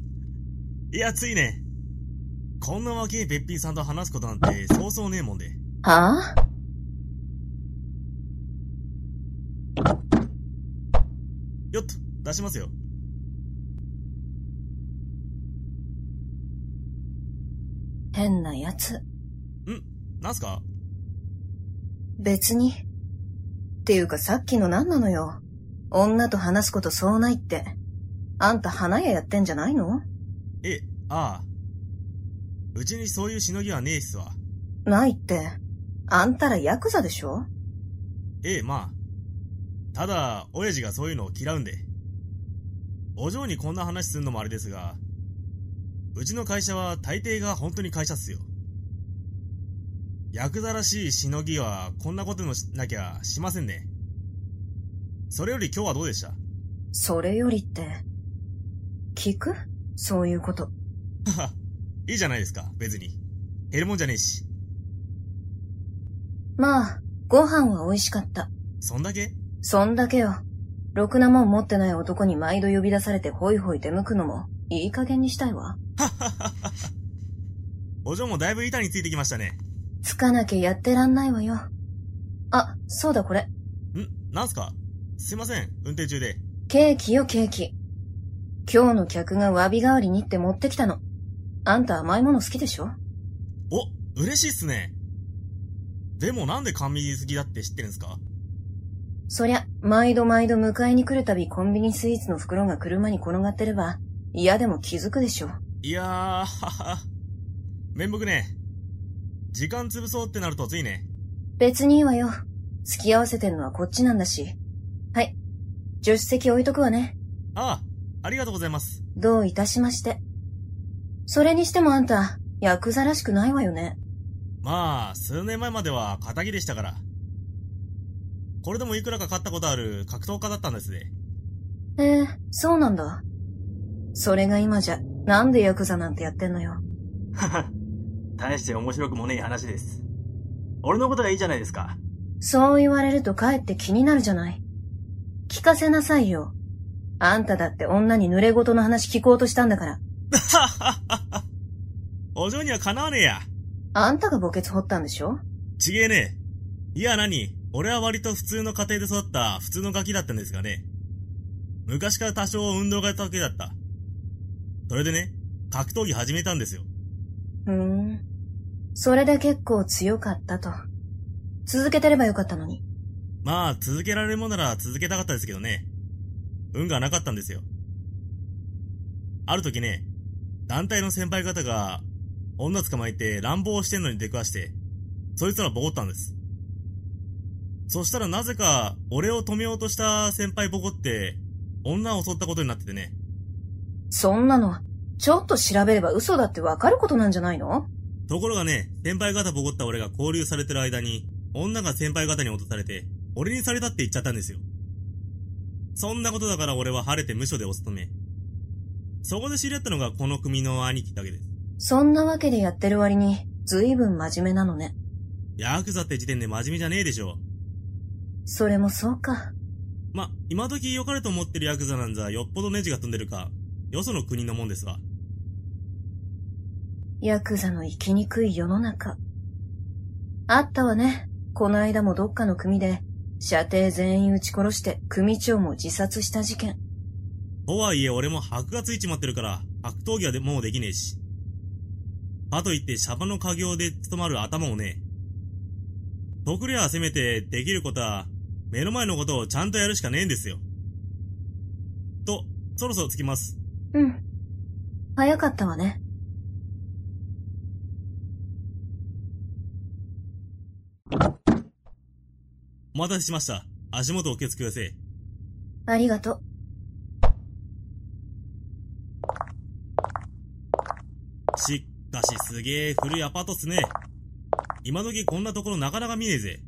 いや、ついね。こんな若えべっぴんさんと話すことなんて、そうそうねえもんで。はあ？よっと、出しますよ。変なやつ。ん？なんすか？別に。っていうかさっきの何なのよ。女と話すことそうないって。あんた花屋やってんじゃないの？え、ああ。うちにそういうしのぎはねえっすわ。ないって。あんたらヤクザでしょ？ええ、まあ。ただ、親父がそういうのを嫌うんで。お嬢にこんな話すんのもあれですが、うちの会社は大抵が本当に会社っすよ。ヤクザらしいしのぎはこんなことのしなきゃしませんね。それより今日はどうでした？それよりって。聞く？そういうこと。[LAUGHS] いいじゃないですか、別に。減るもんじゃねえし。まあ、ご飯は美味しかった。そんだけ？そんだけよ。ろくなもん持ってない男に毎度呼び出されてホイホイ出向くのも、いい加減にしたいわ。[LAUGHS] お嬢もだいぶ板についてきましたね。つかなきゃやってらんないわよ。あ、そうだこれ。ん？なんすか？すいません、運転中で。ケーキよケーキ。今日の客が詫び代わりにって持ってきたの。あんた甘いもの好きでしょ？お、嬉しいっすね。でもなんで甘味好きだって知ってるんすか？そりゃ、毎度毎度迎えに来るたびコンビニスイーツの袋が車に転がってれば、嫌でも気づくでしょ。いやー、はは。面目ね。時間潰そうってなるとついね。別にいいわよ。付き合わせてんのはこっちなんだし。はい。助手席置いとくわね。ああ、ありがとうございます。どういたしまして。それにしてもあんた、ヤクザらしくないわよね。まあ、数年前までは仇でしたから。これでもいくらか買ったことある格闘家だったんですね。ええそうなんだ。それが今じゃ、なんでヤクザなんてやってんのよ。はは、大して面白くもねえ話です。俺のことがいいじゃないですか。そう言われるとかえって気になるじゃない。聞かせなさいよ。あんただって女に濡れ言の話聞こうとしたんだから。[LAUGHS] お嬢にはかなわねえや。あんたが墓穴掘ったんでしょ？ちげえねえ。いや何？俺は割と普通の家庭で育った普通のガキだったんですがね。昔から多少運動が得意だった。それでね、格闘技始めたんですよ。ふーん。それで結構強かったと。続けてればよかったのに。まあ、続けられるもんなら続けたかったですけどね。運がなかったんですよ。ある時ね、団体の先輩方が、女捕まえて乱暴してんのに出くわして、そいつらボコったんです。そしたらなぜか、俺を止めようとした先輩ボコって、女を襲ったことになっててね。そんなの、ちょっと調べれば嘘だってわかることなんじゃないの？ところがね、先輩方ボコった俺が交流されてる間に、女が先輩方に落とされて、俺にされたって言っちゃったんですよ。そんなことだから俺は晴れて無所でお勤め。そこで知り合ったのがこの組の兄貴だけです。そんなわけでやってる割に、ずいぶん真面目なのね。ヤクザって時点で真面目じゃねえでしょ。それもそうか。ま、今時良かれと思ってるヤクザなんざよっぽどネジが飛んでるか、よその国のもんですわ。ヤクザの生きにくい世の中。あったわね。この間もどっかの組で、射程全員撃ち殺して組長も自殺した事件。とはいえ俺も箔がついちまってるから、格闘技はでもうできねえし。かといってシャバの家業で務まる頭もねえ。とくりゃせめてできることは、目の前のことをちゃんとやるしかねえんですよ。と、そろそろ着きます。うん。早かったわね。お待たせしました。足元お気をつけください。ありがとう。しっかしすげえ古いアパートっすね。今時こんなところなかなか見ねえぜ。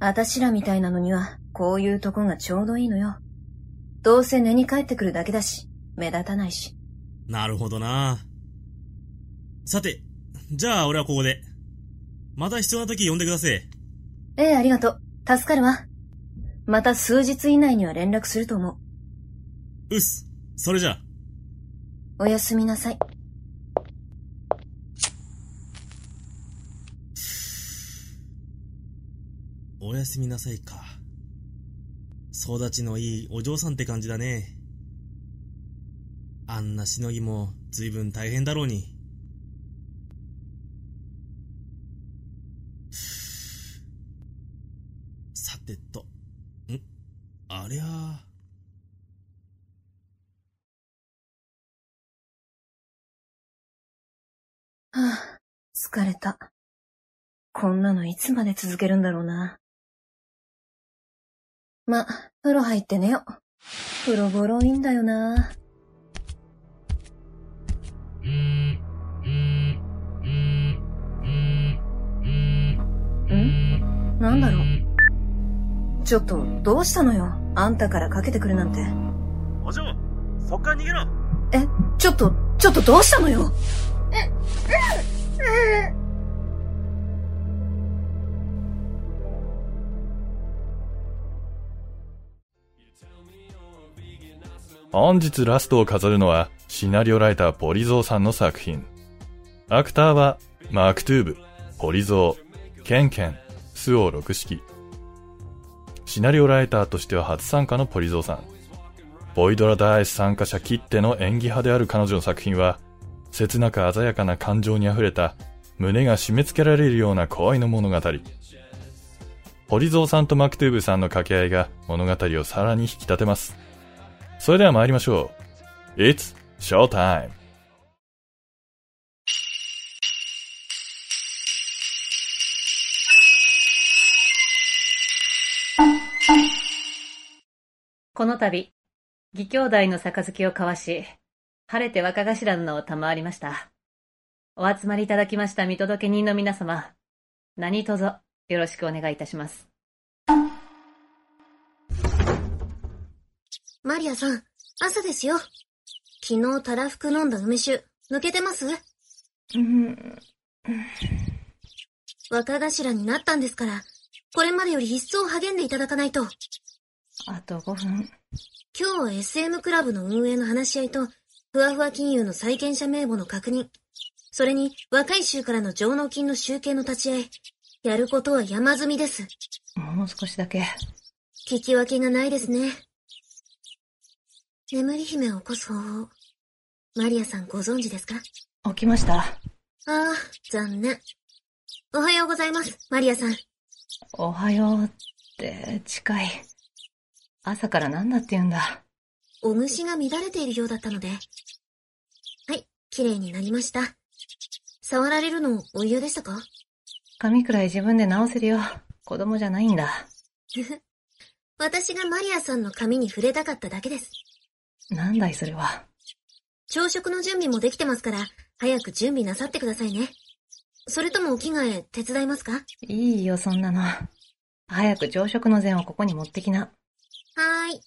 あたしらみたいなのには、こういうとこがちょうどいいのよ。どうせ寝に帰ってくるだけだし、目立たないし。なるほどな。さて、じゃあ俺はここで。また必要な時呼んでください。ええ、ありがとう。助かるわ。また数日以内には連絡すると思う。うっす。それじゃあ。おやすみなさい。おやすみなさいか。育ちのいいお嬢さんって感じだね。あんなしのぎも随分大変だろうに。さてと、んありゃあ。はあ、疲れた。こんなのいつまで続けるんだろうな。ま、風呂入って寝よ。風呂ボロいんだよな。ん？なんだろう。ちょっと、どうしたのよ？あんたからかけてくるなんて。お嬢、そっから逃げろえ、ちょっと、ちょっとどうしたのよ。本日ラストを飾るのは、シナリオライターポリゾーさんの作品。アクターは、マークトゥーブ、ポリゾー、ケンケン、スオ六式。シナリオライターとしては初参加のポリゾーさん。ボイドラダイス参加者きっての演技派である彼女の作品は、切なく鮮やかな感情に溢れた、胸が締め付けられるような恋の物語。ポリゾーさんとマクトゥーブさんの掛け合いが物語をさらに引き立てます。それでは参りましょう。It's Showtime! この度、義兄弟の杯を交わし、晴れて若頭の名を賜りました。お集まりいただきました見届け人の皆様、何卒よろしくお願いいたします。マリアさん、朝ですよ。昨日たらふく飲んだ梅酒、抜けてます？若頭になったんですから、これまでより一層励んでいただかないと。あと5分。今日 SM クラブの運営の話し合いと、ふわふわ金融の債権者名簿の確認、それに若い衆からの上納金の集計の立ち会い、やることは山積みです。もう少しだけ。聞き分けがないですね。眠り姫を起こす方法、マリアさんご存知ですか？起きました。ああ、残念。おはようございます、マリアさん。おはようって近い。朝から何だって言うんだ。お虫が乱れているようだったので。はい、綺麗になりました。触られるのお嫌でしたか？髪くらい自分で直せるよ。子供じゃないんだ。ふふ。私がマリアさんの髪に触れたかっただけです。なんだいそれは。朝食の準備もできてますから、早く準備なさってくださいね。それともお着替え手伝いますか？いいよ、そんなの。早く朝食の膳をここに持ってきな。はーい。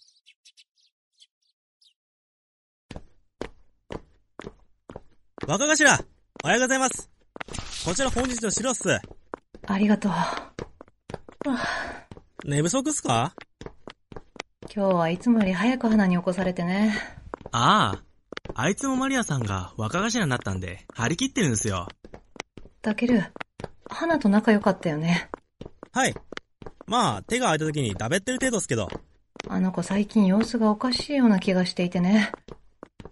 若頭おはようございますこちら本日の白っす。ありがとう。寝不足っすか？今日はいつもより早く花に起こされてね。ああ。あいつもマリアさんが若頭になったんで、張り切ってるんですよ。たける、花と仲良かったよね。はい。まあ、手が空いた時にダベってる程度っすけど。あの子最近様子がおかしいような気がしていてね。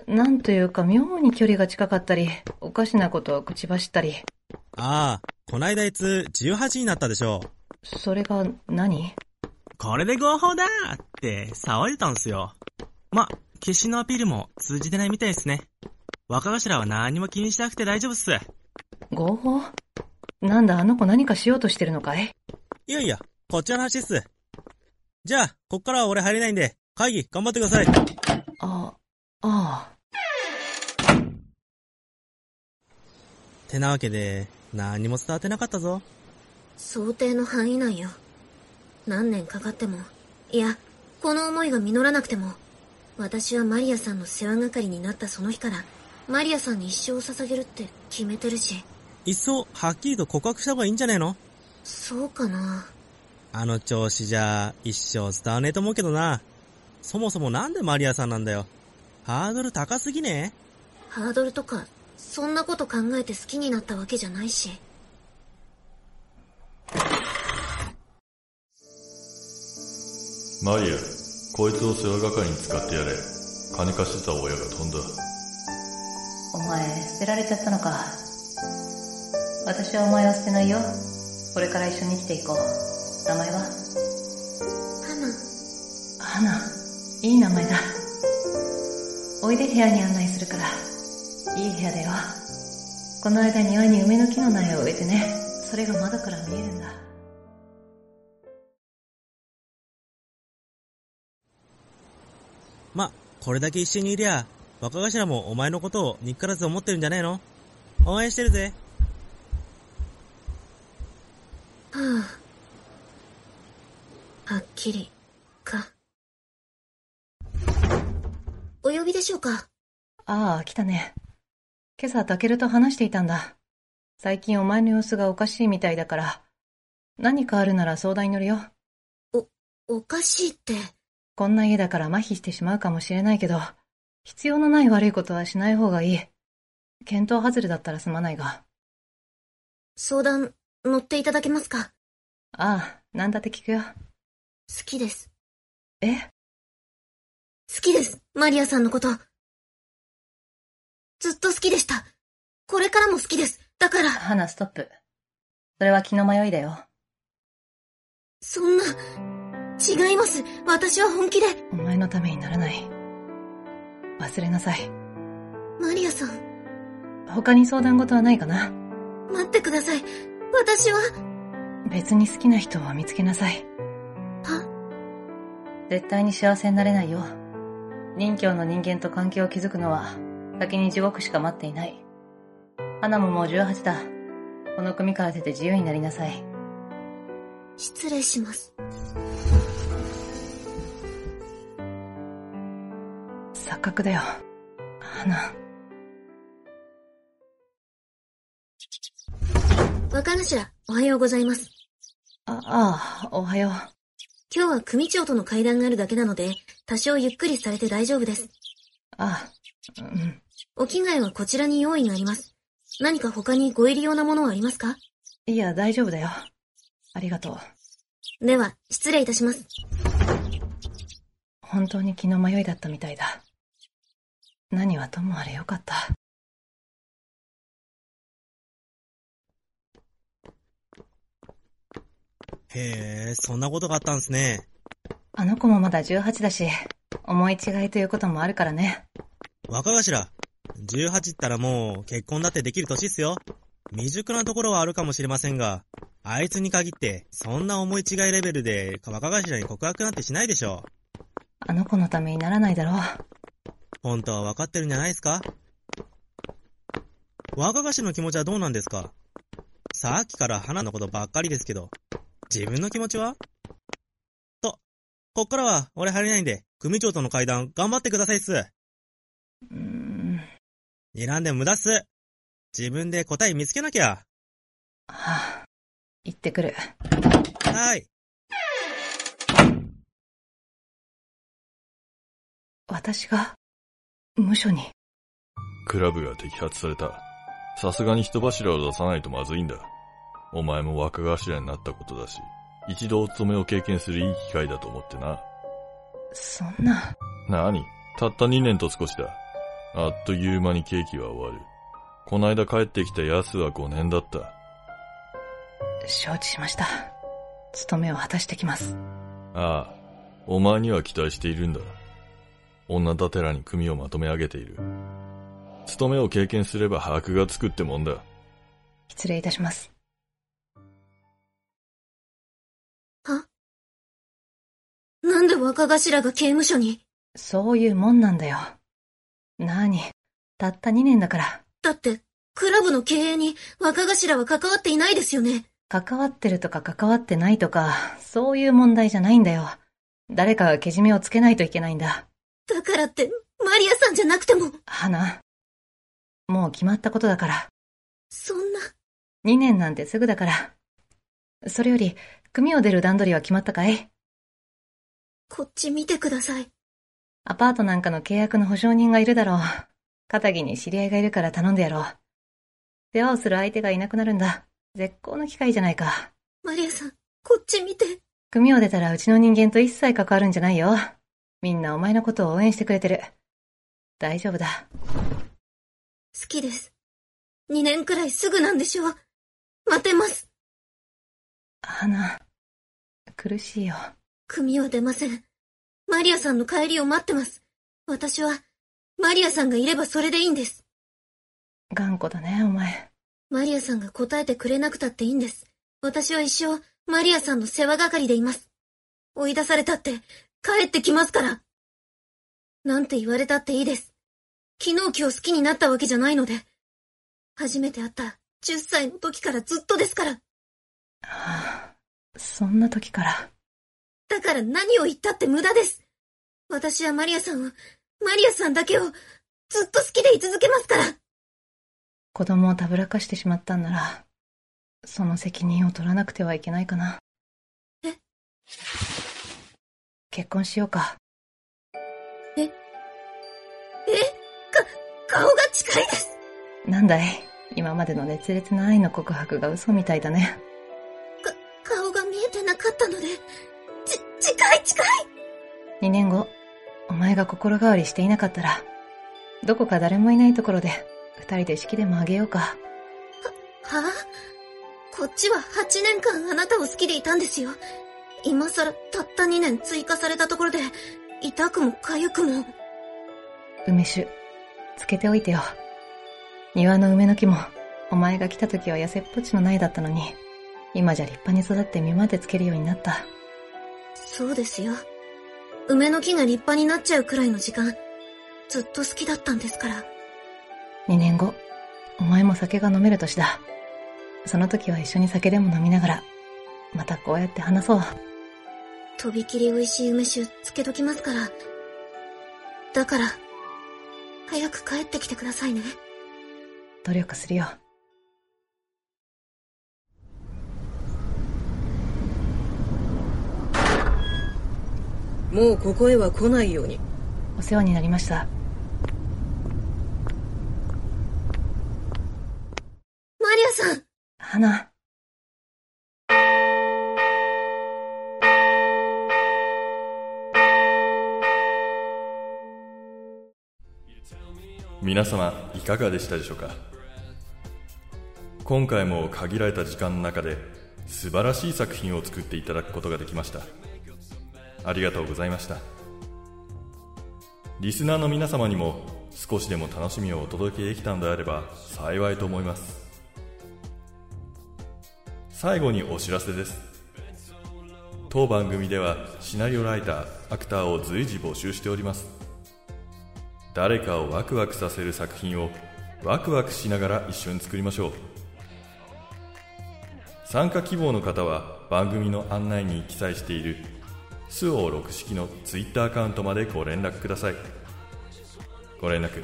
なんというか妙に距離が近かったり、おかしなことを口走ったり。ああ、こないだあいつ18になったでしょ。それが何？これで合法だって騒いでたんすよ。ま、決心のアピールも通じてないみたいですね。若頭は何も気にしなくて大丈夫っす。合法？なんだあの子何かしようとしてるのかい？いやいや、こっちの話っす。じゃあ、こっからは俺入れないんで、会議頑張ってください。あ、ああ。てなわけで、何も伝わってなかったぞ。想定の範囲内よ。何年かかっても、いや、この思いが実らなくても、私はマリアさんの世話係になったその日から、マリアさんに一生を捧げるって決めてるし。いっそ、はっきりと告白した方がいいんじゃねえの？そうかな。あの調子じゃ、一生伝わねえと思うけどな。そもそもなんでマリアさんなんだよ。ハードル高すぎねハードルとか、そんなこと考えて好きになったわけじゃないし。マリア、こいつを世話係に使ってやれ。金貸してた親が飛んだ。お前、捨てられちゃったのか。私はお前を捨てないよ。これから一緒に生きていこう。名前は？花。花。いい名前だ。おいで部屋に案内するから。いい部屋だよ。この間庭に梅の木の苗を植えてね。それが窓から見えるんだ。ま、これだけ一緒にいりゃ、若頭もお前のことを憎からず思ってるんじゃねえの？応援してるぜ。はあ。はっきり、か。お呼びでしょうか？ああ、来たね。今朝、タケルと話していたんだ。最近お前の様子がおかしいみたいだから、何かあるなら相談に乗るよ。お、おかしいって。こんな家だから麻痺してしまうかもしれないけど、必要のない悪いことはしない方がいい。検討外れだったらすまないが。相談、乗っていただけますか？ああ、なんだって聞くよ。好きです。え？好きです、マリアさんのこと。ずっと好きでした。これからも好きです。だから。花、ストップ。それは気の迷いだよ。そんな、違います。私は本気で。お前のためにならない。忘れなさい。マリアさん、他に相談事はないかな？待ってください。私は、別に好きな人を見つけなさい。は絶対に幸せになれないよ。任教の人間と関係を築くのは、先に地獄しか待っていない。花ももう18だ。この組から出て自由になりなさい。失礼します。錯覚だよ。花。若頭、おはようございます。あ、ああ、おはよう。今日は組長との会談があるだけなので、多少ゆっくりされて大丈夫です。ああ、うん。お着替えはこちらに用意があります。何か他にご入り用なものはありますか？いや、大丈夫だよ。ありがとう。では、失礼いたします。本当に気の迷いだったみたいだ。何はともあれよかった。へえ、そんなことがあったんすね。あの子もまだ18だし、思い違いということもあるからね。若頭、18ったらもう結婚だってできる年っすよ。未熟なところはあるかもしれませんが、あいつに限って、そんな思い違いレベルで若頭に告白なんてしないでしょ。あの子のためにならないだろう。本当は分かってるんじゃないですか？若頭の気持ちはどうなんですか？さっきから花のことばっかりですけど、自分の気持ちは？と、こっからは俺入れないんで、組長との会談頑張ってくださいっす。うーん。睨んで無駄っす。自分で答え見つけなきゃ。はあ、行ってくる。はい。私が、無所に。クラブが摘発された。さすがに人柱を出さないとまずいんだ。お前も若頭になったことだし、一度お勤めを経験するいい機会だと思ってな。そんな。なに？たった2年と少しだ。あっという間に刑期は終わる。こないだ帰ってきたヤスは5年だった。承知しました。務めを果たしてきます。ああ、お前には期待しているんだ。女だてらに組をまとめ上げている。務めを経験すれば把握がつくってもんだ。失礼いたします。なんで若頭が刑務所に？そういうもんなんだよ。なに、たった2年だから。だって、クラブの経営に若頭は関わっていないですよね。関わってるとか関わってないとか、そういう問題じゃないんだよ。誰かがけじめをつけないといけないんだ。だからって、マリアさんじゃなくても。花。もう決まったことだから。そんな。2年なんてすぐだから。それより、組を出る段取りは決まったかい？こっち見てください。アパートなんかの契約の保証人がいるだろう。片木に知り合いがいるから頼んでやろう。世話をする相手がいなくなるんだ。絶好の機会じゃないか。マリアさん、こっち見て。組を出たらうちの人間と一切関わるんじゃないよ。みんなお前のことを応援してくれてる。大丈夫だ。好きです。2年くらいすぐなんでしょう。待てます。花、苦しいよ。組は出ません。マリアさんの帰りを待ってます。私は、マリアさんがいればそれでいいんです。頑固だね、お前。マリアさんが答えてくれなくたっていいんです。私は一生、マリアさんの世話係でいます。追い出されたって、帰ってきますから。なんて言われたっていいです。昨日今日好きになったわけじゃないので。初めて会った10歳の時からずっとですから。そんな時から。だから何を言ったって無駄です。私はマリアさんを、マリアさんだけを、ずっと好きでい続けますから。子供をたぶらかしてしまったんなら、その責任を取らなくてはいけないかな。え？結婚しようか。え？か、顔が近いです。なんだい？今までの熱烈な愛の告白が嘘みたいだね。2年後、お前が心変わりしていなかったら、どこか誰もいないところで、二人で式でもあげようか。はあ？こっちは8年間あなたを好きでいたんですよ。今更たった2年追加されたところで、痛くも痒くも。梅酒、つけておいてよ。庭の梅の木も、お前が来た時は痩せっぽちの苗だったのに、今じゃ立派に育って実までつけるようになった。そうですよ。梅の木が立派になっちゃうくらいの時間、ずっと好きだったんですから。2年後、お前も酒が飲める年だ。その時は一緒に酒でも飲みながら、またこうやって話そう。とびきり美味しい梅酒つけときますから。だから、早く帰ってきてくださいね。努力するよ。もうここへは来ないように。お世話になりました。マリアさん花。皆様いかがでしたでしょうか？今回も限られた時間の中で素晴らしい作品を作っていただくことができましたありがとうございました。リスナーの皆様にも少しでも楽しみをお届けできたのであれば幸いと思います。最後にお知らせです。当番組ではシナリオライターアクターを随時募集しております。誰かをワクワクさせる作品をワクワクしながら一緒に作りましょう。参加希望の方は番組の案内に記載しているスオー6式のツイッターアカウントまでご連絡ください。ご連絡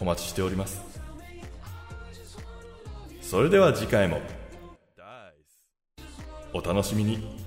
お待ちしております。それでは次回も。お楽しみに。